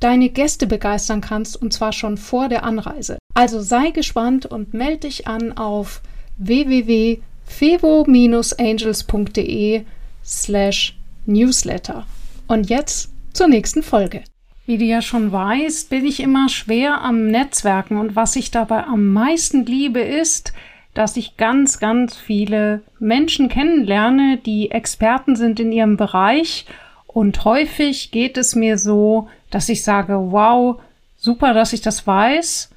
deine Gäste begeistern kannst, und zwar schon vor der Anreise. Also sei gespannt und melde dich an auf www.fevo-angels.de slash newsletter. Und jetzt zur nächsten Folge. Wie du ja schon weißt, bin ich immer schwer am Netzwerken und was ich dabei am meisten liebe ist, dass ich ganz, ganz viele Menschen kennenlerne, die Experten sind in ihrem Bereich und häufig geht es mir so, dass ich sage, wow, super, dass ich das weiß.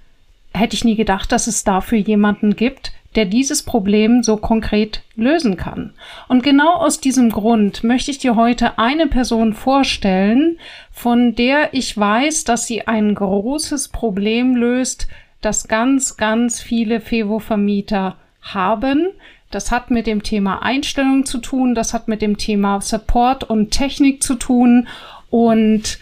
Hätte ich nie gedacht, dass es dafür jemanden gibt, der dieses Problem so konkret lösen kann. Und genau aus diesem Grund möchte ich dir heute eine Person vorstellen, von der ich weiß, dass sie ein großes Problem löst, das ganz, ganz viele Fevo-Vermieter haben. Das hat mit dem Thema Einstellung zu tun, das hat mit dem Thema Support und Technik zu tun. Und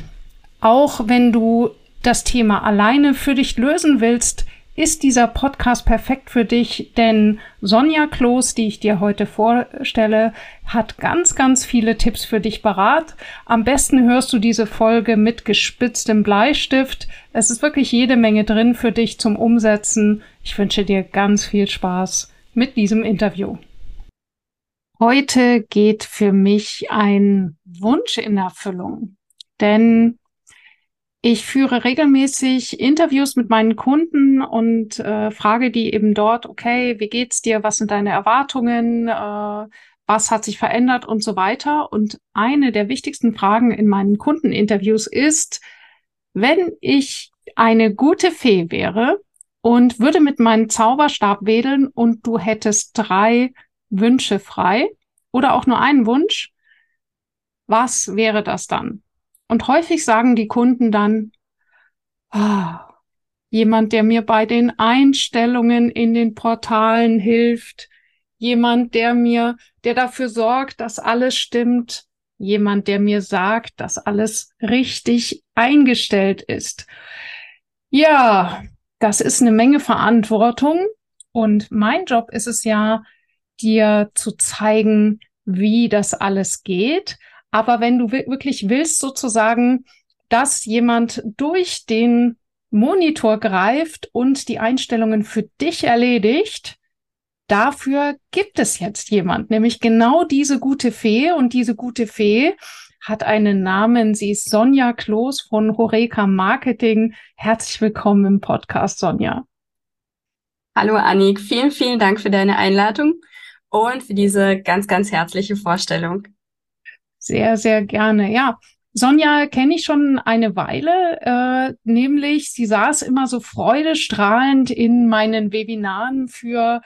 auch wenn du das Thema alleine für dich lösen willst, ist dieser Podcast perfekt für dich, denn Sonja Kloß, die ich dir heute vorstelle, hat ganz, ganz viele Tipps für dich parat. Am besten hörst du diese Folge mit gespitztem Bleistift. Es ist wirklich jede Menge drin für dich zum Umsetzen. Ich wünsche dir ganz viel Spaß mit diesem Interview. Heute geht für mich ein Wunsch in Erfüllung, denn ich führe regelmäßig Interviews mit meinen Kunden und äh, frage die eben dort, okay, wie geht's dir? Was sind deine Erwartungen? Äh, was hat sich verändert und so weiter? Und eine der wichtigsten Fragen in meinen Kundeninterviews ist, wenn ich eine gute Fee wäre und würde mit meinem Zauberstab wedeln und du hättest drei Wünsche frei oder auch nur einen Wunsch, was wäre das dann? Und häufig sagen die Kunden dann, oh, jemand, der mir bei den Einstellungen in den Portalen hilft, jemand, der mir, der dafür sorgt, dass alles stimmt, jemand, der mir sagt, dass alles richtig eingestellt ist. Ja, das ist eine Menge Verantwortung und mein Job ist es ja, dir zu zeigen, wie das alles geht. Aber wenn du wirklich willst, sozusagen, dass jemand durch den Monitor greift und die Einstellungen für dich erledigt, dafür gibt es jetzt jemand, nämlich genau diese gute Fee. Und diese gute Fee hat einen Namen. Sie ist Sonja Kloß von Horeca Marketing. Herzlich willkommen im Podcast, Sonja. Hallo Annik, vielen, vielen Dank für deine Einladung und für diese ganz, ganz herzliche Vorstellung. Sehr, sehr gerne. Ja, Sonja kenne ich schon eine Weile, äh, nämlich sie saß immer so freudestrahlend in meinen Webinaren für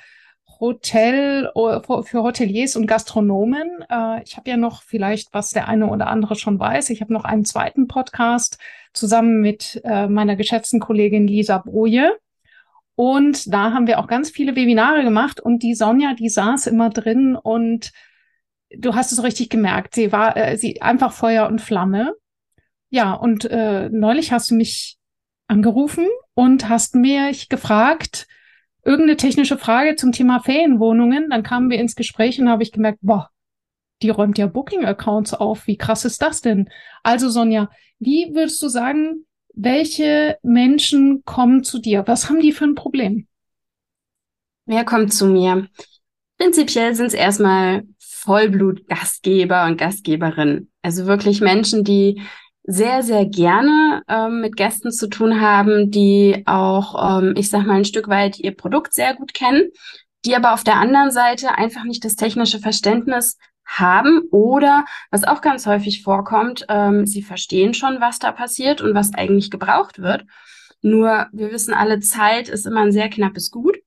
Hotel, für Hoteliers und Gastronomen. Äh, ich habe ja noch vielleicht, was der eine oder andere schon weiß, ich habe noch einen zweiten Podcast zusammen mit äh, meiner geschätzten Kollegin Lisa Broje. Und da haben wir auch ganz viele Webinare gemacht und die Sonja, die saß immer drin und du hast es richtig gemerkt, sie war äh, sie einfach Feuer und Flamme. Ja, und äh, neulich hast du mich angerufen und hast mich gefragt, irgendeine technische Frage zum Thema Ferienwohnungen. Dann kamen wir ins Gespräch und habe ich gemerkt, boah, die räumt ja Booking-Accounts auf. Wie krass ist das denn? Also Sonja, wie würdest du sagen, welche Menschen kommen zu dir? Was haben die für ein Problem? Wer kommt zu mir? Prinzipiell sind es erstmal Vollblut-Gastgeber und Gastgeberinnen. Also wirklich Menschen, die sehr, sehr gerne ähm, mit Gästen zu tun haben, die auch, ähm, ich sag mal, ein Stück weit ihr Produkt sehr gut kennen, die aber auf der anderen Seite einfach nicht das technische Verständnis haben oder, was auch ganz häufig vorkommt, ähm, sie verstehen schon, was da passiert und was eigentlich gebraucht wird. Nur wir wissen alle, Zeit ist immer ein sehr knappes Gut.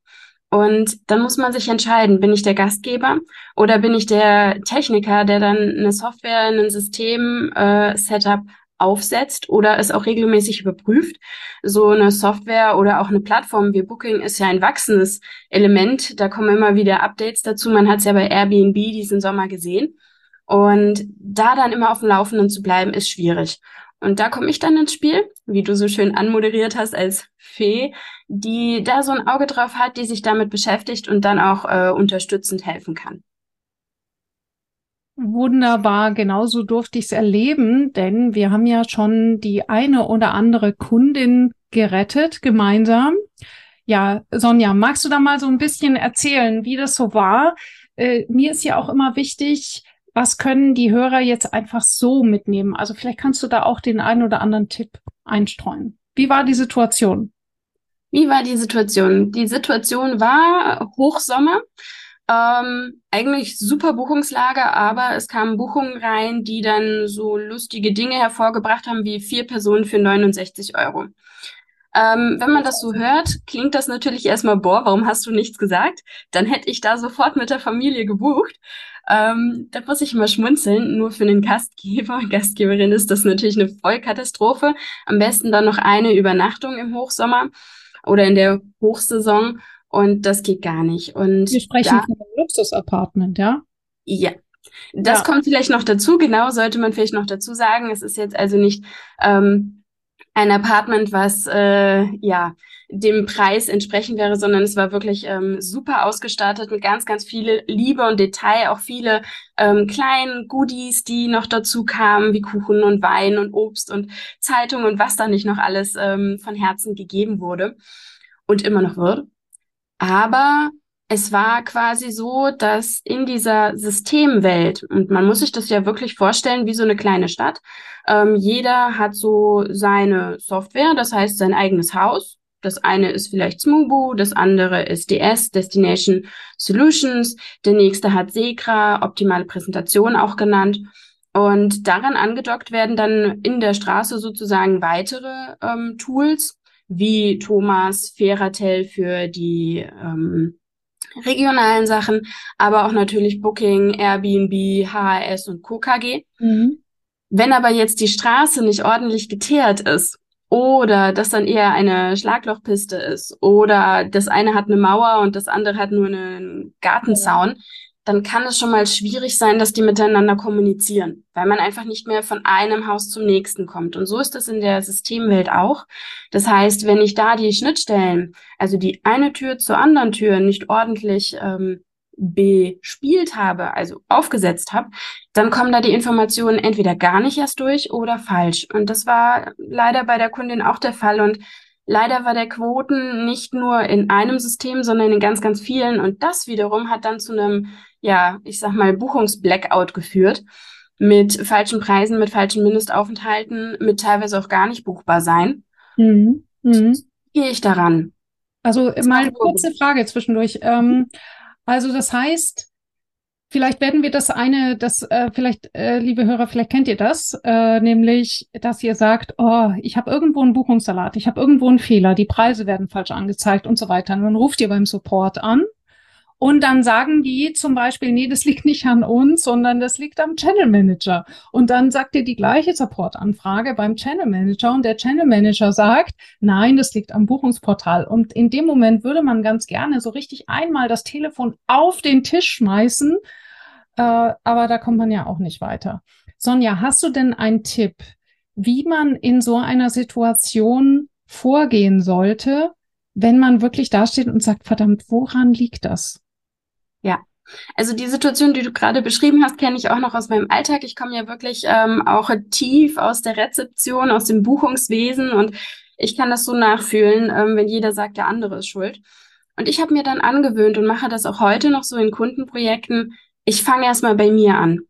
Und dann muss man sich entscheiden, bin ich der Gastgeber oder bin ich der Techniker, der dann eine Software, ein System, äh, Setup aufsetzt oder es auch regelmäßig überprüft. So eine Software oder auch eine Plattform wie Booking ist ja ein wachsendes Element. Da kommen immer wieder Updates dazu. Man hat es ja bei Airbnb diesen Sommer gesehen. Und da dann immer auf dem Laufenden zu bleiben, ist schwierig. Und da komme ich dann ins Spiel, wie du so schön anmoderiert hast als Fee, die da so ein Auge drauf hat, die sich damit beschäftigt und dann auch äh, unterstützend helfen kann. Wunderbar, genauso durfte ich es erleben, denn wir haben ja schon die eine oder andere Kundin gerettet gemeinsam. Ja, Sonja, magst du da mal so ein bisschen erzählen, wie das so war? Äh, mir ist ja auch immer wichtig, was können die Hörer jetzt einfach so mitnehmen? Also vielleicht kannst du da auch den einen oder anderen Tipp einstreuen. Wie war die Situation? Wie war die Situation? Die Situation war Hochsommer. Ähm, eigentlich super Buchungslage, aber es kamen Buchungen rein, die dann so lustige Dinge hervorgebracht haben, wie vier Personen für 69 Euro. Ähm, wenn man das so hört, klingt das natürlich erstmal, boah, warum hast du nichts gesagt? Dann hätte ich da sofort mit der Familie gebucht. Ähm, da muss ich immer schmunzeln. Nur für einen Gastgeber Gastgeberin ist das natürlich eine Vollkatastrophe. Am besten dann noch eine Übernachtung im Hochsommer oder in der Hochsaison. Und das geht gar nicht. Und Wir sprechen da, von einem Luxus-Apartment, ja? Ja. Das ja. kommt vielleicht noch dazu. Genau, sollte man vielleicht noch dazu sagen. Es ist jetzt also nicht ähm, ein Apartment, was äh, ja dem Preis entsprechend wäre, sondern es war wirklich ähm, super ausgestattet mit ganz, ganz viele Liebe und Detail, auch viele ähm, kleinen Goodies, die noch dazu kamen, wie Kuchen und Wein und Obst und Zeitung und was da nicht noch alles ähm, von Herzen gegeben wurde und immer noch wird. Aber es war quasi so, dass in dieser Systemwelt, und man muss sich das ja wirklich vorstellen wie so eine kleine Stadt, ähm, jeder hat so seine Software, das heißt sein eigenes Haus, das eine ist vielleicht Smubu, das andere ist DS, Destination Solutions, der nächste hat Segra, optimale Präsentation auch genannt. Und daran angedockt werden dann in der Straße sozusagen weitere ähm, Tools, wie Thomas, Feratel für die ähm, regionalen Sachen, aber auch natürlich Booking, Airbnb, HHS und KKG. Mhm. Wenn aber jetzt die Straße nicht ordentlich geteert ist oder das dann eher eine Schlaglochpiste ist oder das eine hat eine Mauer und das andere hat nur einen Gartenzaun, dann kann es schon mal schwierig sein, dass die miteinander kommunizieren, weil man einfach nicht mehr von einem Haus zum nächsten kommt. Und so ist das in der Systemwelt auch. Das heißt, wenn ich da die Schnittstellen, also die eine Tür zur anderen Tür nicht ordentlich ähm, bespielt habe, also aufgesetzt habe, dann kommen da die Informationen entweder gar nicht erst durch oder falsch. Und das war leider bei der Kundin auch der Fall. Und leider war der Quoten nicht nur in einem System, sondern in ganz, ganz vielen. Und das wiederum hat dann zu einem, ja, ich sag mal, Buchungsblackout geführt. Mit falschen Preisen, mit falschen Mindestaufenthalten, mit teilweise auch gar nicht buchbar sein. Mhm. Mhm. Gehe ich daran? Also mal eine kurze Frage zwischendurch. Ähm, also das heißt, vielleicht werden wir das eine, das äh, vielleicht, äh, liebe Hörer, vielleicht kennt ihr das, äh, nämlich, dass ihr sagt, oh, ich habe irgendwo einen Buchungssalat, ich habe irgendwo einen Fehler, die Preise werden falsch angezeigt und so weiter. Und dann ruft ihr beim Support an und dann sagen die zum Beispiel, nee, das liegt nicht an uns, sondern das liegt am Channel Manager. Und dann sagt ihr die gleiche Support-Anfrage beim Channel Manager und der Channel Manager sagt, nein, das liegt am Buchungsportal. Und in dem Moment würde man ganz gerne so richtig einmal das Telefon auf den Tisch schmeißen, äh, aber da kommt man ja auch nicht weiter. Sonja, hast du denn einen Tipp, wie man in so einer Situation vorgehen sollte, wenn man wirklich dasteht und sagt, verdammt, woran liegt das? Also die Situation, die du gerade beschrieben hast, kenne ich auch noch aus meinem Alltag. Ich komme ja wirklich ähm, auch tief aus der Rezeption, aus dem Buchungswesen und ich kann das so nachfühlen, ähm, wenn jeder sagt, der andere ist schuld. Und ich habe mir dann angewöhnt und mache das auch heute noch so in Kundenprojekten. Ich fange erstmal bei mir an.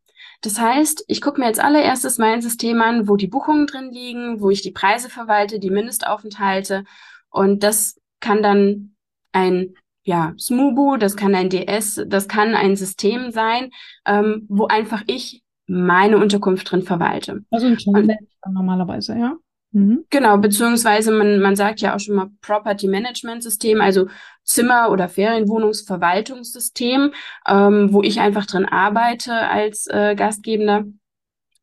Das heißt, ich gucke mir als allererstes mein System an, wo die Buchungen drin liegen, wo ich die Preise verwalte, die Mindestaufenthalte. Und das kann dann ein ja, Smubu, das kann ein DS, das kann ein System sein, ähm, wo einfach ich meine Unterkunft drin verwalte. Also ein Channel normalerweise, ja. Mhm. Genau, beziehungsweise man, man sagt ja auch schon mal Property Management System, also Zimmer- oder Ferienwohnungsverwaltungssystem, ähm, wo ich einfach drin arbeite als äh, Gastgebender.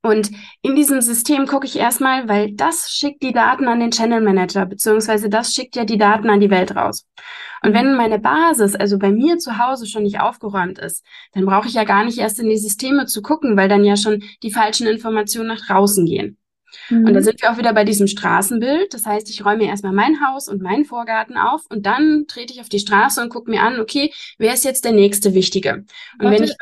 Und in diesem System gucke ich erstmal, weil das schickt die Daten an den Channel Manager, beziehungsweise das schickt ja die Daten an die Welt raus. Und wenn meine Basis, also bei mir zu Hause schon nicht aufgeräumt ist, dann brauche ich ja gar nicht erst in die Systeme zu gucken, weil dann ja schon die falschen Informationen nach draußen gehen. Mhm. Und da sind wir auch wieder bei diesem Straßenbild. Das heißt, ich räume erstmal mein Haus und meinen Vorgarten auf und dann trete ich auf die Straße und gucke mir an, okay, wer ist jetzt der nächste Wichtige? Und Warte, wenn ich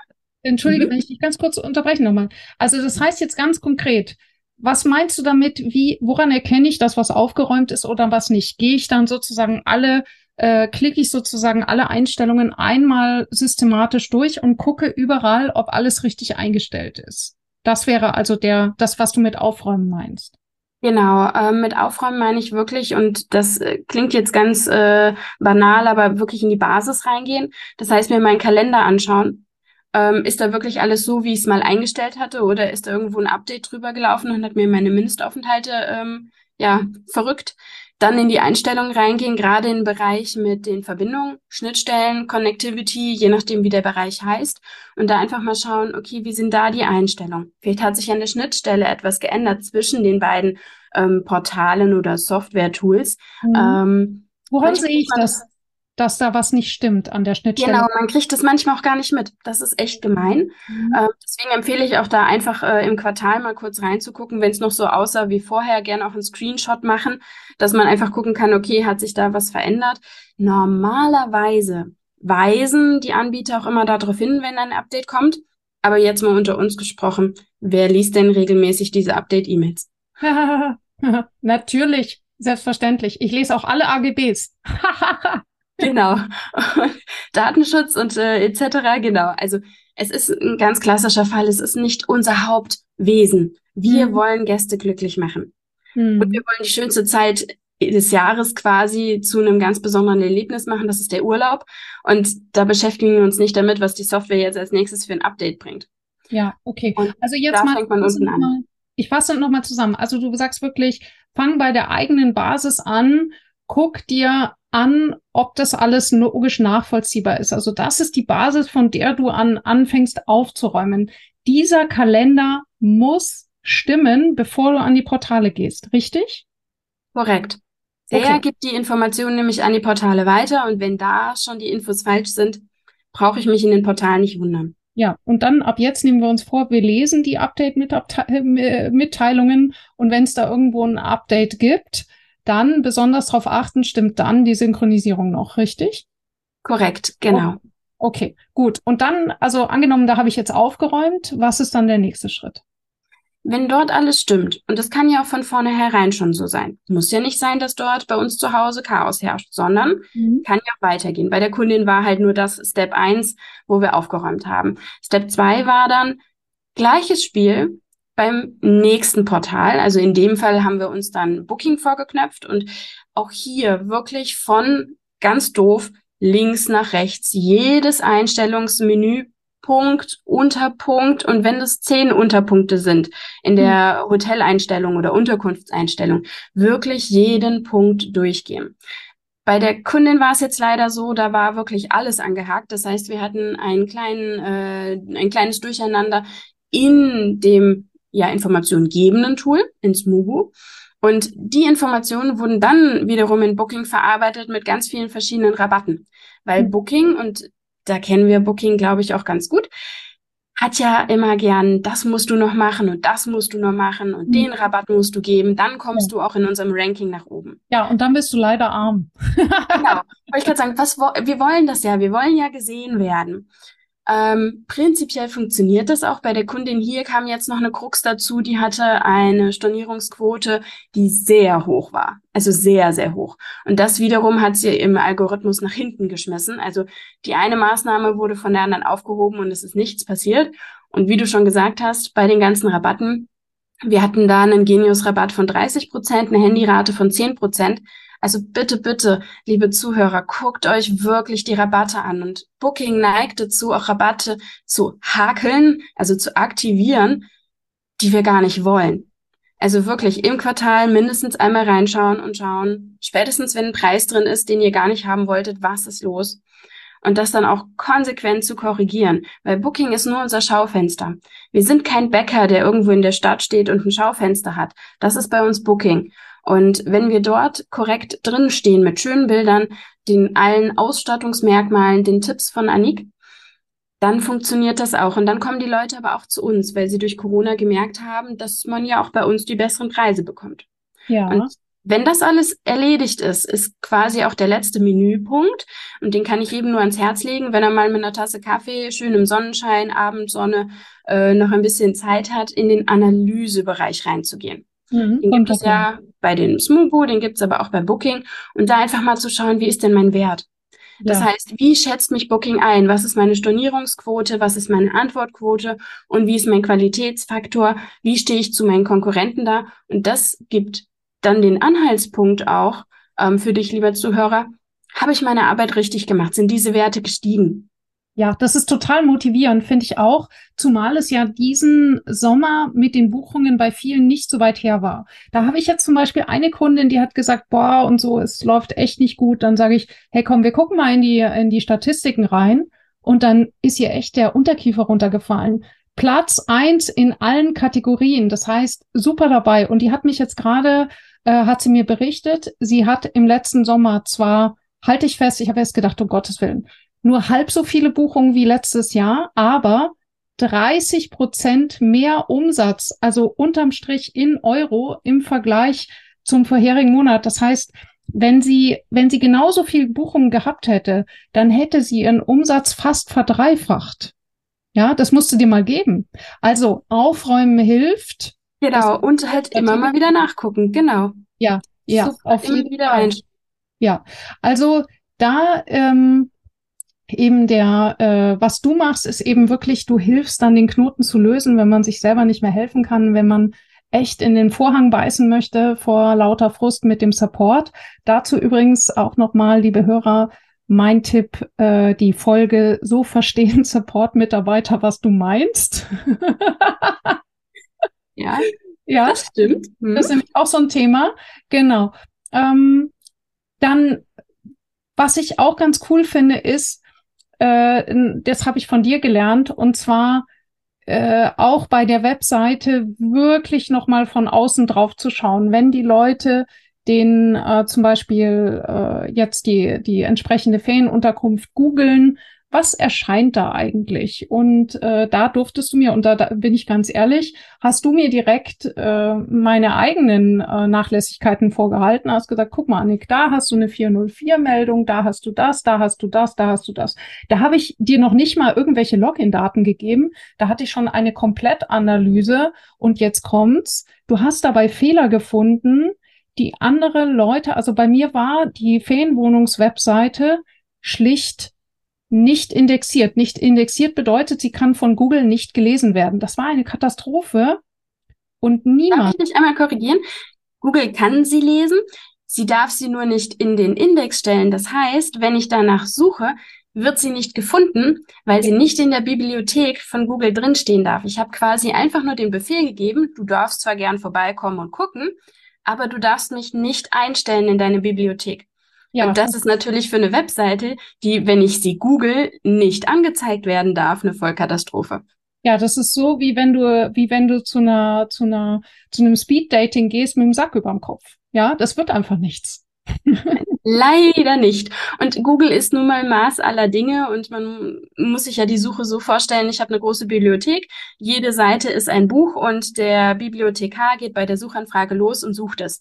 Entschuldige, mhm. wenn ich dich ganz kurz unterbreche nochmal. Also das heißt jetzt ganz konkret, was meinst du damit, wie, woran erkenne ich das, was aufgeräumt ist oder was nicht? Gehe ich dann sozusagen alle, äh, klicke ich sozusagen alle Einstellungen einmal systematisch durch und gucke überall, ob alles richtig eingestellt ist. Das wäre also der, das, was du mit Aufräumen meinst. Genau, äh, mit Aufräumen meine ich wirklich, und das äh, klingt jetzt ganz äh, banal, aber wirklich in die Basis reingehen. Das heißt, mir meinen Kalender anschauen ähm, ist da wirklich alles so, wie ich es mal eingestellt hatte, oder ist da irgendwo ein Update drüber gelaufen und hat mir meine Mindestaufenthalte ähm, ja verrückt? Dann in die Einstellungen reingehen, gerade im Bereich mit den Verbindungen, Schnittstellen, Connectivity, je nachdem, wie der Bereich heißt. Und da einfach mal schauen, okay, wie sind da die Einstellungen? Vielleicht hat sich an der Schnittstelle etwas geändert zwischen den beiden ähm, Portalen oder Software-Tools. Mhm. Ähm, Woran sehe ich das? Dass da was nicht stimmt an der Schnittstelle. Genau, man kriegt das manchmal auch gar nicht mit. Das ist echt gemein. Mhm. Äh, deswegen empfehle ich auch da einfach äh, im Quartal mal kurz reinzugucken, wenn es noch so aussah wie vorher, gerne auch einen Screenshot machen, dass man einfach gucken kann, okay, hat sich da was verändert. Normalerweise weisen die Anbieter auch immer darauf hin, wenn ein Update kommt. Aber jetzt mal unter uns gesprochen, wer liest denn regelmäßig diese Update-E-Mails? Natürlich, selbstverständlich. Ich lese auch alle AGBs. Genau. Datenschutz und äh, etc. Genau. Also es ist ein ganz klassischer Fall. Es ist nicht unser Hauptwesen. Wir mhm. wollen Gäste glücklich machen. Mhm. Und wir wollen die schönste Zeit des Jahres quasi zu einem ganz besonderen Erlebnis machen. Das ist der Urlaub. Und da beschäftigen wir uns nicht damit, was die Software jetzt als nächstes für ein Update bringt. Ja, okay. Und also jetzt mal, an. ich fasse nochmal zusammen. Also du sagst wirklich, fang bei der eigenen Basis an, guck dir an, ob das alles logisch nachvollziehbar ist. Also das ist die Basis, von der du an anfängst aufzuräumen. Dieser Kalender muss stimmen, bevor du an die Portale gehst, richtig? Korrekt. Okay. gibt die Informationen nämlich an die Portale weiter und wenn da schon die Infos falsch sind, brauche ich mich in den Portalen nicht wundern. Ja, und dann ab jetzt nehmen wir uns vor, wir lesen die Update-Mitteilungen und wenn es da irgendwo ein Update gibt, dann besonders darauf achten, stimmt dann die Synchronisierung noch, richtig? Korrekt, genau. Okay, okay gut. Und dann, also angenommen, da habe ich jetzt aufgeräumt, was ist dann der nächste Schritt? Wenn dort alles stimmt, und das kann ja auch von vornherein schon so sein, muss ja nicht sein, dass dort bei uns zu Hause Chaos herrscht, sondern mhm. kann ja auch weitergehen. Bei der Kundin war halt nur das Step 1, wo wir aufgeräumt haben. Step 2 war dann gleiches Spiel, beim nächsten Portal. Also in dem Fall haben wir uns dann Booking vorgeknöpft und auch hier wirklich von ganz doof links nach rechts jedes Einstellungsmenü Punkt, Unterpunkt und wenn es zehn Unterpunkte sind in der hm. Hoteleinstellung oder Unterkunftseinstellung, wirklich jeden Punkt durchgehen. Bei der Kundin war es jetzt leider so, da war wirklich alles angehakt. Das heißt, wir hatten einen kleinen, äh, ein kleines Durcheinander in dem ja Informationen gebenden Tool, ins Mugu. Und die Informationen wurden dann wiederum in Booking verarbeitet mit ganz vielen verschiedenen Rabatten. Weil mhm. Booking, und da kennen wir Booking, glaube ich, auch ganz gut, hat ja immer gern, das musst du noch machen und das musst du noch machen und mhm. den Rabatt musst du geben, dann kommst ja. du auch in unserem Ranking nach oben. Ja, und dann bist du leider arm. genau. Aber ich kann sagen, was, wir wollen das ja, wir wollen ja gesehen werden. Ähm, prinzipiell funktioniert das auch. Bei der Kundin hier kam jetzt noch eine Krux dazu, die hatte eine Stornierungsquote, die sehr hoch war. Also sehr, sehr hoch. Und das wiederum hat sie im Algorithmus nach hinten geschmissen. Also die eine Maßnahme wurde von der anderen aufgehoben und es ist nichts passiert. Und wie du schon gesagt hast, bei den ganzen Rabatten, wir hatten da einen Genius-Rabatt von 30 Prozent, eine Handyrate von 10 Prozent. Also bitte, bitte, liebe Zuhörer, guckt euch wirklich die Rabatte an. Und Booking neigt dazu, auch Rabatte zu hakeln, also zu aktivieren, die wir gar nicht wollen. Also wirklich im Quartal mindestens einmal reinschauen und schauen, spätestens wenn ein Preis drin ist, den ihr gar nicht haben wolltet, was ist los? und das dann auch konsequent zu korrigieren, weil Booking ist nur unser Schaufenster. Wir sind kein Bäcker, der irgendwo in der Stadt steht und ein Schaufenster hat. Das ist bei uns Booking. Und wenn wir dort korrekt drin stehen mit schönen Bildern, den allen Ausstattungsmerkmalen, den Tipps von Anik, dann funktioniert das auch. Und dann kommen die Leute aber auch zu uns, weil sie durch Corona gemerkt haben, dass man ja auch bei uns die besseren Preise bekommt. Ja. Und wenn das alles erledigt ist, ist quasi auch der letzte Menüpunkt. Und den kann ich jedem nur ans Herz legen, wenn er mal mit einer Tasse Kaffee, schön im Sonnenschein, Abendsonne, äh, noch ein bisschen Zeit hat, in den Analysebereich reinzugehen. Mhm, den gibt es ja bei den Smubo, den gibt es aber auch bei Booking. Und da einfach mal zu schauen, wie ist denn mein Wert? Das ja. heißt, wie schätzt mich Booking ein? Was ist meine Stornierungsquote? Was ist meine Antwortquote? Und wie ist mein Qualitätsfaktor? Wie stehe ich zu meinen Konkurrenten da? Und das gibt dann den Anhaltspunkt auch ähm, für dich, lieber Zuhörer, habe ich meine Arbeit richtig gemacht? Sind diese Werte gestiegen? Ja, das ist total motivierend, finde ich auch, zumal es ja diesen Sommer mit den Buchungen bei vielen nicht so weit her war. Da habe ich jetzt zum Beispiel eine Kundin, die hat gesagt, boah, und so, es läuft echt nicht gut. Dann sage ich, hey, komm, wir gucken mal in die, in die Statistiken rein. Und dann ist ihr echt der Unterkiefer runtergefallen. Platz eins in allen Kategorien. Das heißt, super dabei. Und die hat mich jetzt gerade äh, hat sie mir berichtet, sie hat im letzten Sommer zwar, halte ich fest, ich habe erst gedacht, um Gottes Willen, nur halb so viele Buchungen wie letztes Jahr, aber 30 Prozent mehr Umsatz, also unterm Strich in Euro im Vergleich zum vorherigen Monat. Das heißt, wenn sie, wenn sie genauso viel Buchungen gehabt hätte, dann hätte sie ihren Umsatz fast verdreifacht. Ja, das musst du dir mal geben. Also aufräumen hilft. Genau, und halt immer mal wieder nachgucken, genau. Ja, ja, Super, auf jeden Fall. Rein. Ja, also da ähm, eben der, äh, was du machst, ist eben wirklich, du hilfst dann den Knoten zu lösen, wenn man sich selber nicht mehr helfen kann, wenn man echt in den Vorhang beißen möchte vor lauter Frust mit dem Support. Dazu übrigens auch nochmal, liebe Hörer, mein Tipp, äh, die Folge So verstehen Support-Mitarbeiter, was du meinst. Ja, ja, das stimmt. Mhm. Das ist nämlich auch so ein Thema. Genau. Ähm, dann, was ich auch ganz cool finde, ist, äh, das habe ich von dir gelernt, und zwar äh, auch bei der Webseite wirklich nochmal von außen drauf zu schauen. Wenn die Leute den äh, zum Beispiel äh, jetzt die, die entsprechende Ferienunterkunft googeln, was erscheint da eigentlich? Und äh, da durftest du mir, und da, da bin ich ganz ehrlich, hast du mir direkt äh, meine eigenen äh, Nachlässigkeiten vorgehalten, hast gesagt, guck mal, Annik, da hast du eine 404-Meldung, da hast du das, da hast du das, da hast du das. Da habe ich dir noch nicht mal irgendwelche Login-Daten gegeben, da hatte ich schon eine Komplettanalyse und jetzt kommt's. Du hast dabei Fehler gefunden, die andere Leute, also bei mir war die Ferienwohnungswebseite schlicht nicht indexiert. Nicht indexiert bedeutet, sie kann von Google nicht gelesen werden. Das war eine Katastrophe und niemand. Darf ich nicht einmal korrigieren? Google kann sie lesen. Sie darf sie nur nicht in den Index stellen. Das heißt, wenn ich danach suche, wird sie nicht gefunden, weil sie nicht in der Bibliothek von Google drinstehen darf. Ich habe quasi einfach nur den Befehl gegeben, du darfst zwar gern vorbeikommen und gucken, aber du darfst mich nicht einstellen in deine Bibliothek. Ja. Und das ist natürlich für eine Webseite, die, wenn ich sie google, nicht angezeigt werden darf, eine Vollkatastrophe. Ja, das ist so, wie wenn du, wie wenn du zu einer, zu einer, zu einem Speed-Dating gehst mit dem Sack überm Kopf. Ja, das wird einfach nichts. Leider nicht. Und Google ist nun mal Maß aller Dinge und man muss sich ja die Suche so vorstellen, ich habe eine große Bibliothek, jede Seite ist ein Buch und der Bibliothekar geht bei der Suchanfrage los und sucht es.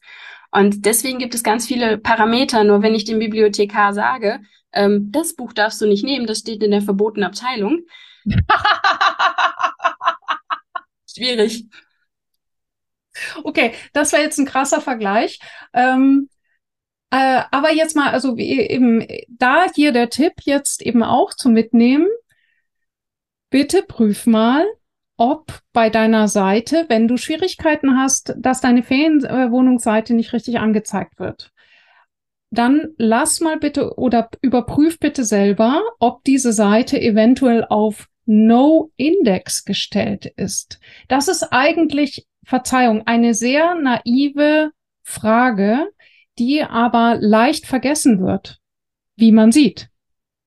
Und deswegen gibt es ganz viele Parameter. Nur wenn ich dem Bibliothekar sage, ähm, das Buch darfst du nicht nehmen, das steht in der verbotenen Abteilung. Schwierig. Okay, das wäre jetzt ein krasser Vergleich. Ähm, äh, aber jetzt mal, also eben da hier der Tipp jetzt eben auch zu mitnehmen. Bitte prüf mal, ob bei deiner Seite, wenn du Schwierigkeiten hast, dass deine Ferienwohnungsseite nicht richtig angezeigt wird, dann lass mal bitte oder überprüf bitte selber, ob diese Seite eventuell auf No Index gestellt ist. Das ist eigentlich, Verzeihung, eine sehr naive Frage, die aber leicht vergessen wird, wie man sieht.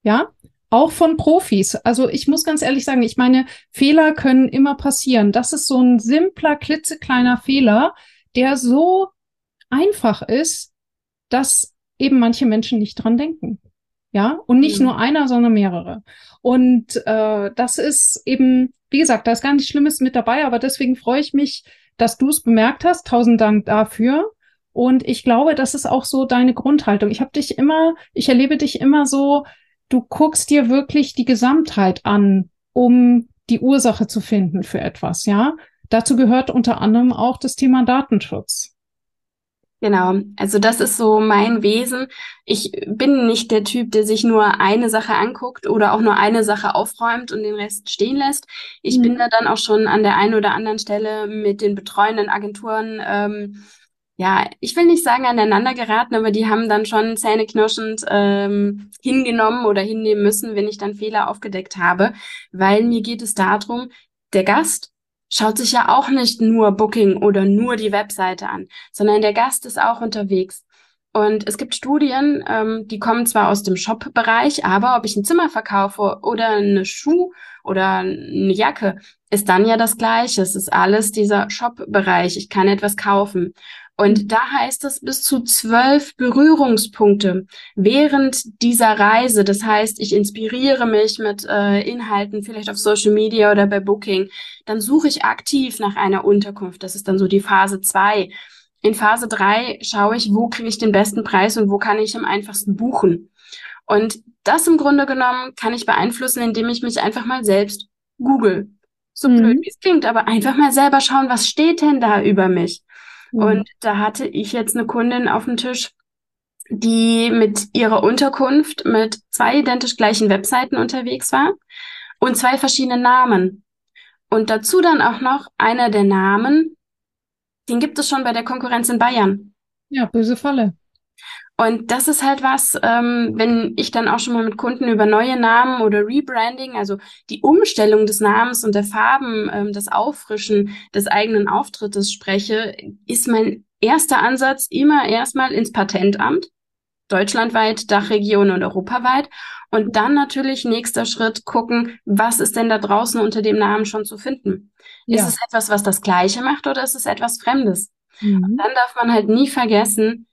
Ja? auch von Profis. Also ich muss ganz ehrlich sagen, ich meine, Fehler können immer passieren. Das ist so ein simpler, klitzekleiner Fehler, der so einfach ist, dass eben manche Menschen nicht dran denken. Ja, und nicht mhm. nur einer, sondern mehrere. Und äh, das ist eben, wie gesagt, da ist gar nichts Schlimmes mit dabei, aber deswegen freue ich mich, dass du es bemerkt hast. Tausend Dank dafür. Und ich glaube, das ist auch so deine Grundhaltung. Ich habe dich immer, ich erlebe dich immer so, du guckst dir wirklich die Gesamtheit an, um die Ursache zu finden für etwas, ja? Dazu gehört unter anderem auch das Thema Datenschutz. Genau, also das ist so mein Wesen. Ich bin nicht der Typ, der sich nur eine Sache anguckt oder auch nur eine Sache aufräumt und den Rest stehen lässt. Ich mhm. bin da dann auch schon an der einen oder anderen Stelle mit den betreuenden Agenturen, ähm, ja, ich will nicht sagen aneinander geraten, aber die haben dann schon zähneknirschend ähm, hingenommen oder hinnehmen müssen, wenn ich dann Fehler aufgedeckt habe, weil mir geht es darum, der Gast schaut sich ja auch nicht nur Booking oder nur die Webseite an, sondern der Gast ist auch unterwegs. Und es gibt Studien, ähm, die kommen zwar aus dem Shop-Bereich, aber ob ich ein Zimmer verkaufe oder eine Schuh oder eine Jacke, ist dann ja das Gleiche. Es ist alles dieser Shop-Bereich. Ich kann etwas kaufen. Und da heißt es bis zu zwölf Berührungspunkte während dieser Reise. Das heißt, ich inspiriere mich mit äh, Inhalten, vielleicht auf Social Media oder bei Booking. Dann suche ich aktiv nach einer Unterkunft. Das ist dann so die Phase zwei. In Phase drei schaue ich, wo kriege ich den besten Preis und wo kann ich am einfachsten buchen. Und das im Grunde genommen kann ich beeinflussen, indem ich mich einfach mal selbst google. So mhm. blöd wie es klingt, aber einfach mal selber schauen, was steht denn da über mich? Mhm. Und da hatte ich jetzt eine Kundin auf dem Tisch, die mit ihrer Unterkunft mit zwei identisch gleichen Webseiten unterwegs war und zwei verschiedene Namen. Und dazu dann auch noch einer der Namen, den gibt es schon bei der Konkurrenz in Bayern. Ja, böse Falle. Und das ist halt was, ähm, wenn ich dann auch schon mal mit Kunden über neue Namen oder Rebranding, also die Umstellung des Namens und der Farben, ähm, das Auffrischen des eigenen Auftrittes spreche, ist mein erster Ansatz immer erstmal ins Patentamt, deutschlandweit, Dachregion und europaweit. Und dann natürlich nächster Schritt gucken, was ist denn da draußen unter dem Namen schon zu finden? Ja. Ist es etwas, was das Gleiche macht oder ist es etwas Fremdes? Mhm. dann darf man halt nie vergessen,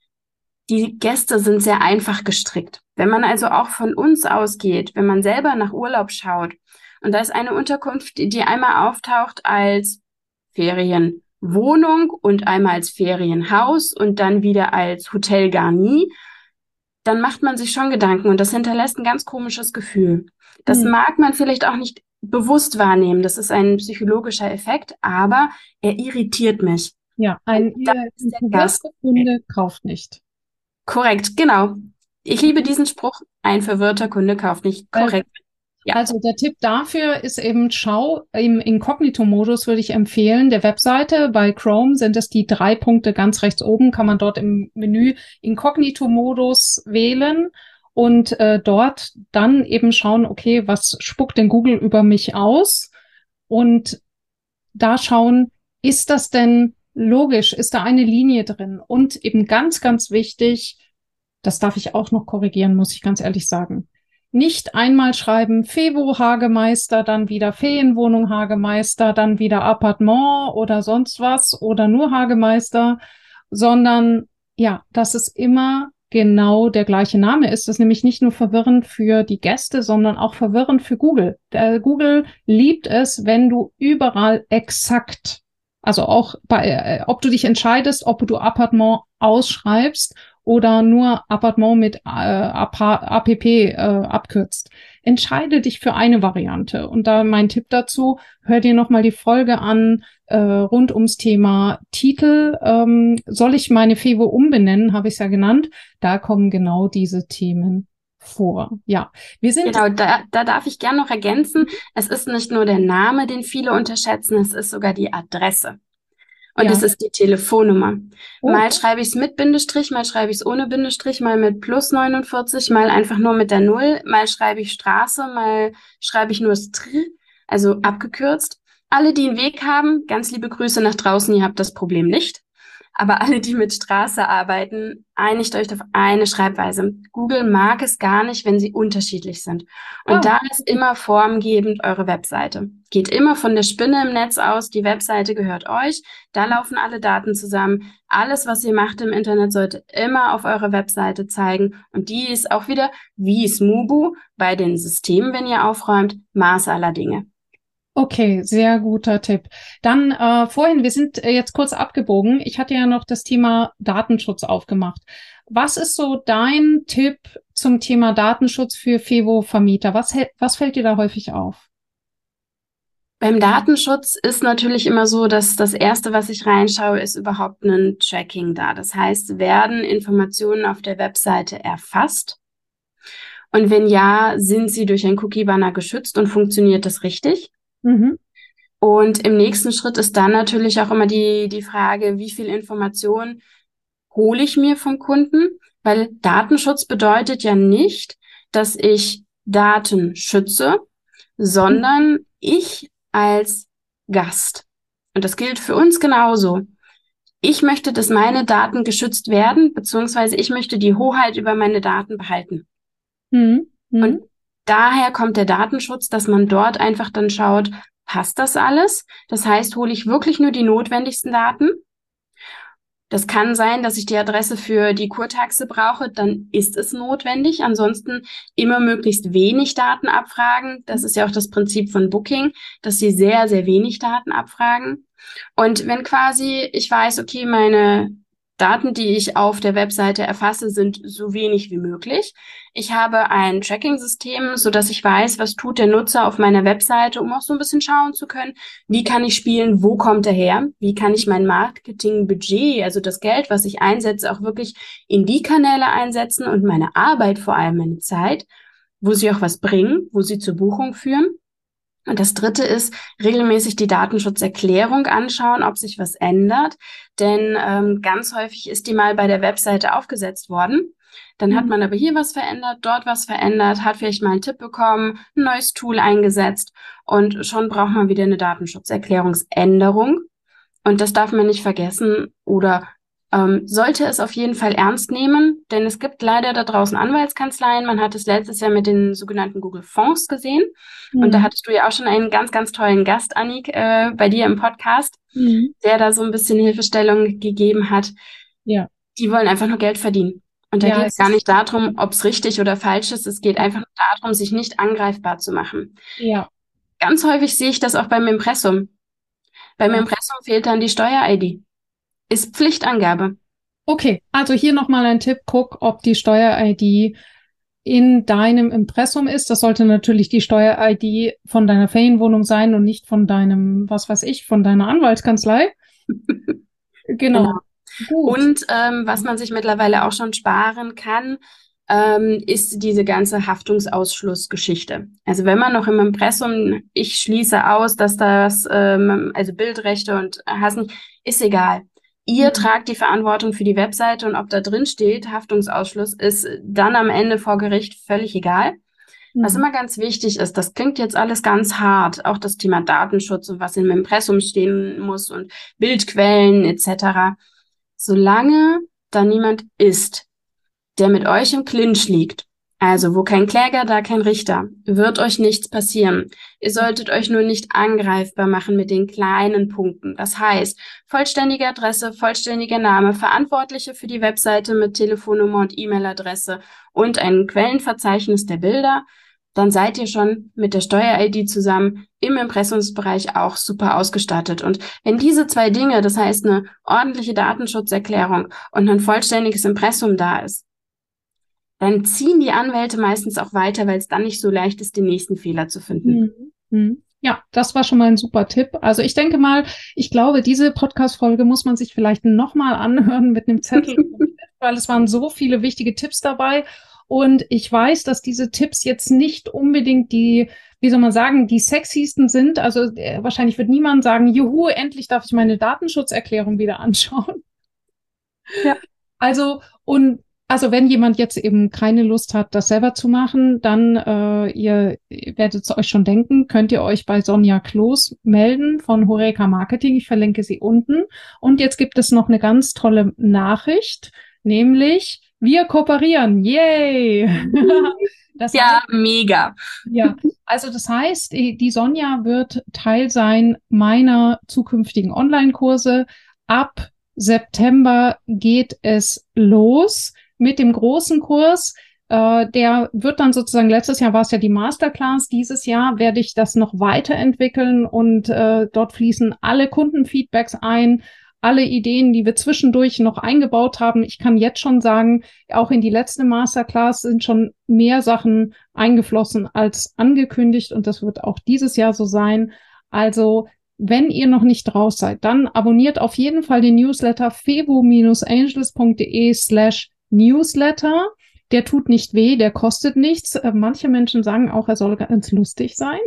die Gäste sind sehr einfach gestrickt. Wenn man also auch von uns ausgeht, wenn man selber nach Urlaub schaut, und da ist eine Unterkunft, die einmal auftaucht als Ferienwohnung und einmal als Ferienhaus und dann wieder als Hotel Garni, dann macht man sich schon Gedanken und das hinterlässt ein ganz komisches Gefühl. Das mhm. mag man vielleicht auch nicht bewusst wahrnehmen. Das ist ein psychologischer Effekt, aber er irritiert mich. Ja, ein, ein Kunde kauft nicht. Korrekt, genau. Ich liebe diesen Spruch, ein verwirrter Kunde kauft nicht. Korrekt. Ja. Also der Tipp dafür ist eben, schau im Inkognito-Modus würde ich empfehlen, der Webseite. Bei Chrome sind es die drei Punkte ganz rechts oben, kann man dort im Menü Inkognito-Modus wählen und äh, dort dann eben schauen, okay, was spuckt denn Google über mich aus? Und da schauen, ist das denn logisch, ist da eine Linie drin? Und eben ganz, ganz wichtig, das darf ich auch noch korrigieren, muss ich ganz ehrlich sagen. Nicht einmal schreiben Fevo Hagemeister, dann wieder Ferienwohnung Hagemeister, dann wieder Appartement oder sonst was oder nur Hagemeister, sondern ja, dass es immer genau der gleiche Name ist. Das ist nämlich nicht nur verwirrend für die Gäste, sondern auch verwirrend für Google. Der Google liebt es, wenn du überall exakt also auch bei, äh, ob du dich entscheidest, ob du Appartement ausschreibst oder nur Appartement mit äh, APP äh, abkürzt. Entscheide dich für eine Variante. Und da mein Tipp dazu, hör dir nochmal die Folge an äh, rund ums Thema Titel. Ähm, soll ich meine Fevo umbenennen, habe ich es ja genannt. Da kommen genau diese Themen vor. Ja, wir sind. Genau, da, da darf ich gern noch ergänzen. Es ist nicht nur der Name, den viele unterschätzen, es ist sogar die Adresse. Und ja. es ist die Telefonnummer. Oh. Mal schreibe ich es mit Bindestrich, mal schreibe ich es ohne Bindestrich, mal mit plus 49, mal einfach nur mit der Null, mal schreibe ich Straße, mal schreibe ich nur Str, also abgekürzt. Alle, die einen Weg haben, ganz liebe Grüße nach draußen, ihr habt das Problem nicht. Aber alle, die mit Straße arbeiten, einigt euch auf eine Schreibweise. Google mag es gar nicht, wenn sie unterschiedlich sind. Und oh. da ist immer formgebend eure Webseite. Geht immer von der Spinne im Netz aus. Die Webseite gehört euch. Da laufen alle Daten zusammen. Alles, was ihr macht im Internet, sollte immer auf eurer Webseite zeigen. Und die ist auch wieder wie Smubu bei den Systemen, wenn ihr aufräumt, Maß aller Dinge. Okay, sehr guter Tipp. Dann äh, vorhin, wir sind äh, jetzt kurz abgebogen. Ich hatte ja noch das Thema Datenschutz aufgemacht. Was ist so dein Tipp zum Thema Datenschutz für Fevo-Vermieter? Was, was fällt dir da häufig auf? Beim Datenschutz ist natürlich immer so, dass das Erste, was ich reinschaue, ist überhaupt ein Tracking da. Das heißt, werden Informationen auf der Webseite erfasst? Und wenn ja, sind sie durch ein Cookie-Banner geschützt und funktioniert das richtig? Mhm. Und im nächsten Schritt ist dann natürlich auch immer die, die Frage, wie viel Information hole ich mir vom Kunden? Weil Datenschutz bedeutet ja nicht, dass ich Daten schütze, sondern ich als Gast. Und das gilt für uns genauso. Ich möchte, dass meine Daten geschützt werden, beziehungsweise ich möchte die Hoheit über meine Daten behalten. Mhm. Mhm. Und daher kommt der Datenschutz, dass man dort einfach dann schaut, passt das alles? Das heißt, hole ich wirklich nur die notwendigsten Daten? Das kann sein, dass ich die Adresse für die Kurtaxe brauche, dann ist es notwendig. Ansonsten immer möglichst wenig Daten abfragen. Das ist ja auch das Prinzip von Booking, dass sie sehr, sehr wenig Daten abfragen. Und wenn quasi ich weiß, okay, meine Daten, die ich auf der Webseite erfasse, sind so wenig wie möglich. Ich habe ein Tracking-System, so dass ich weiß, was tut der Nutzer auf meiner Webseite, um auch so ein bisschen schauen zu können, wie kann ich spielen, wo kommt er her, wie kann ich mein Marketing-Budget, also das Geld, was ich einsetze, auch wirklich in die Kanäle einsetzen und meine Arbeit, vor allem meine Zeit, wo sie auch was bringen, wo sie zur Buchung führen. Und das dritte ist, regelmäßig die Datenschutzerklärung anschauen, ob sich was ändert. Denn ähm, ganz häufig ist die mal bei der Webseite aufgesetzt worden. Dann hat mhm. man aber hier was verändert, dort was verändert, hat vielleicht mal einen Tipp bekommen, ein neues Tool eingesetzt und schon braucht man wieder eine Datenschutzerklärungsänderung. Und das darf man nicht vergessen oder ähm, sollte es auf jeden Fall ernst nehmen, denn es gibt leider da draußen Anwaltskanzleien. Man hat es letztes Jahr mit den sogenannten Google Fonds gesehen. Mhm. Und da mhm. hattest du ja auch schon einen ganz, ganz tollen Gast, Annik, äh, bei dir im Podcast, mhm. der da so ein bisschen Hilfestellung gegeben hat. Ja. Die wollen einfach nur Geld verdienen. Und da ja, geht es gar nicht darum, ob es richtig oder falsch ist. Es geht einfach nur darum, sich nicht angreifbar zu machen. Ja. Ganz häufig sehe ich das auch beim Impressum. Beim. Impressum fehlt dann die Steuer-ID. Ist Pflichtangabe. Okay, also hier nochmal ein Tipp. Guck, ob die Steuer-ID in deinem Impressum ist. Das sollte natürlich die Steuer-ID von deiner Ferienwohnung sein und nicht von deinem, was weiß ich, von deiner Anwaltskanzlei. genau. genau. Und ähm, was man sich mittlerweile auch schon sparen kann, ähm, ist diese ganze Haftungsausschlussgeschichte. Also wenn man noch im Impressum, ich schließe aus, dass das, ähm, also Bildrechte und Hassen, ist egal. Ihr mhm. tragt die Verantwortung für die Webseite und ob da drin steht, Haftungsausschluss, ist dann am Ende vor Gericht völlig egal. Mhm. Was immer ganz wichtig ist, das klingt jetzt alles ganz hart, auch das Thema Datenschutz und was im Impressum stehen muss und Bildquellen etc. Solange da niemand ist, der mit euch im Clinch liegt also, wo kein Kläger, da kein Richter. Wird euch nichts passieren. Ihr solltet euch nur nicht angreifbar machen mit den kleinen Punkten. Das heißt, vollständige Adresse, vollständiger Name, Verantwortliche für die Webseite mit Telefonnummer und E-Mail-Adresse und ein Quellenverzeichnis der Bilder. Dann seid ihr schon mit der Steuer-ID zusammen im Impressumsbereich auch super ausgestattet. Und wenn diese zwei Dinge, das heißt eine ordentliche Datenschutzerklärung und ein vollständiges Impressum da ist, dann ziehen die Anwälte meistens auch weiter, weil es dann nicht so leicht ist, den nächsten Fehler zu finden. Mhm. mhm. Ja, das war schon mal ein super Tipp. Also ich denke mal, ich glaube, diese Podcast-Folge muss man sich vielleicht nochmal anhören mit einem Zettel, weil es waren so viele wichtige Tipps dabei. Und ich weiß, dass diese Tipps jetzt nicht unbedingt die, wie soll man sagen, die sexiesten sind. Also äh, wahrscheinlich wird niemand sagen, juhu, endlich darf ich meine Datenschutzerklärung wieder anschauen. Ja. Also, und also wenn jemand jetzt eben keine Lust hat, das selber zu machen, dann äh, ihr werdet es euch schon denken, könnt ihr euch bei Sonja Kloß melden von Horeca Marketing. Ich verlinke sie unten. Und jetzt gibt es noch eine ganz tolle Nachricht, nämlich wir kooperieren. Yay! Das ja, heißt, mega. Ja, also das heißt, die Sonja wird Teil sein meiner zukünftigen Online-Kurse. Ab September geht es los mit dem großen Kurs. Äh, der wird dann sozusagen, letztes Jahr war es ja die Masterclass, dieses Jahr werde ich das noch weiterentwickeln und äh, dort fließen alle Kundenfeedbacks ein, alle Ideen, die wir zwischendurch noch eingebaut haben. Ich kann jetzt schon sagen, auch in die letzte Masterclass sind schon mehr Sachen eingeflossen als angekündigt und das wird auch dieses Jahr so sein. Also wenn ihr noch nicht raus seid, dann abonniert auf jeden Fall den Newsletter fevo-angels.de slash newsletter. Der tut nicht weh, der kostet nichts. Äh, manche Menschen sagen auch, er soll ganz lustig sein.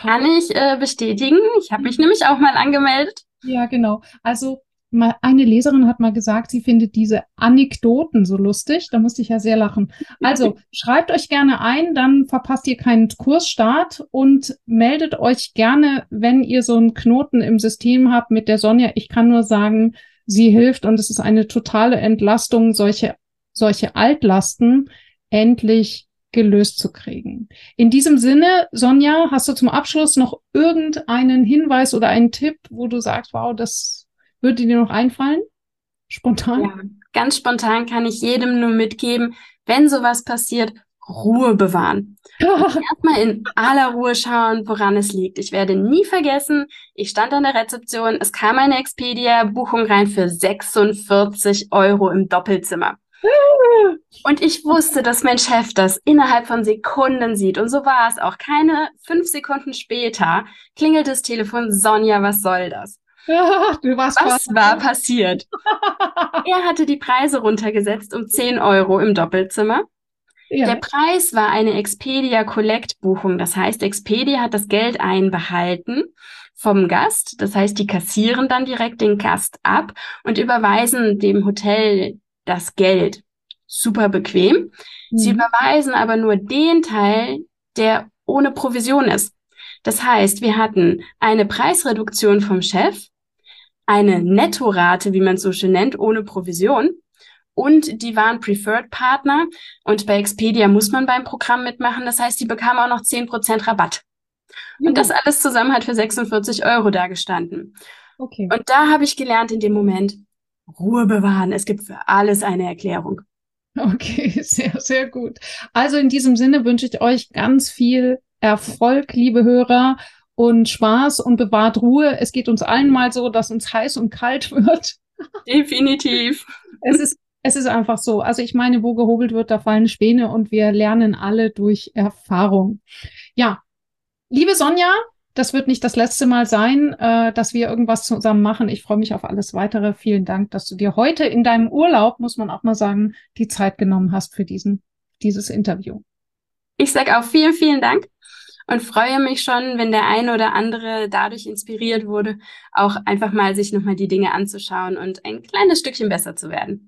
Kann ich äh, bestätigen. Ich habe mich nämlich auch mal angemeldet. Ja, genau. Also mal eine Leserin hat mal gesagt, sie findet diese Anekdoten so lustig. Da musste ich ja sehr lachen. Also schreibt euch gerne ein, dann verpasst ihr keinen Kursstart und meldet euch gerne, wenn ihr so einen Knoten im System habt mit der Sonja. Ich kann nur sagen, sie hilft und es ist eine totale Entlastung, solche, solche Altlasten endlich gelöst zu kriegen. In diesem Sinne, Sonja, hast du zum Abschluss noch irgendeinen Hinweis oder einen Tipp, wo du sagst, wow, das würde dir noch einfallen? Spontan? Ja, ganz spontan kann ich jedem nur mitgeben, wenn sowas passiert, Ruhe bewahren. Erstmal in aller Ruhe schauen, woran es liegt. Ich werde nie vergessen, ich stand an der Rezeption, es kam eine Expedia-Buchung rein für 46 Euro im Doppelzimmer. Und ich wusste, dass mein Chef das innerhalb von Sekunden sieht. Und so war es auch. Keine fünf Sekunden später klingelt das Telefon. Sonja, was soll das? was war passiert? er hatte die Preise runtergesetzt um 10 Euro im Doppelzimmer. Ja. Der Preis war eine Expedia Collect Buchung. Das heißt, Expedia hat das Geld einbehalten vom Gast. Das heißt, die kassieren dann direkt den Gast ab und überweisen dem Hotel das Geld. Super bequem. Mhm. Sie überweisen aber nur den Teil, der ohne Provision ist. Das heißt, wir hatten eine Preisreduktion vom Chef, eine Nettorate, wie man es so schön nennt, ohne Provision. Und die waren Preferred Partner. Und bei Expedia muss man beim Programm mitmachen. Das heißt, die bekamen auch noch 10% Rabatt. Und das alles zusammen hat für 46 Euro dagestanden. Okay. Und da habe ich gelernt in dem Moment, Ruhe bewahren. Es gibt für alles eine Erklärung. Okay, sehr, sehr gut. Also in diesem Sinne wünsche ich euch ganz viel Erfolg, liebe Hörer, und Spaß und bewahrt Ruhe. Es geht uns allen mal so, dass uns heiß und kalt wird. Definitiv. Es ist, es ist einfach so. Also ich meine, wo gehobelt wird, da fallen Späne und wir lernen alle durch Erfahrung. Ja, liebe Sonja, das wird nicht das letzte Mal sein, äh, dass wir irgendwas zusammen machen. Ich freue mich auf alles weitere. Vielen Dank, dass du dir heute in deinem Urlaub, muss man auch mal sagen, die Zeit genommen hast für diesen, dieses Interview. Ich sage auch vielen, vielen Dank und freue mich schon, wenn der eine oder andere dadurch inspiriert wurde, auch einfach mal sich nochmal die Dinge anzuschauen und ein kleines Stückchen besser zu werden.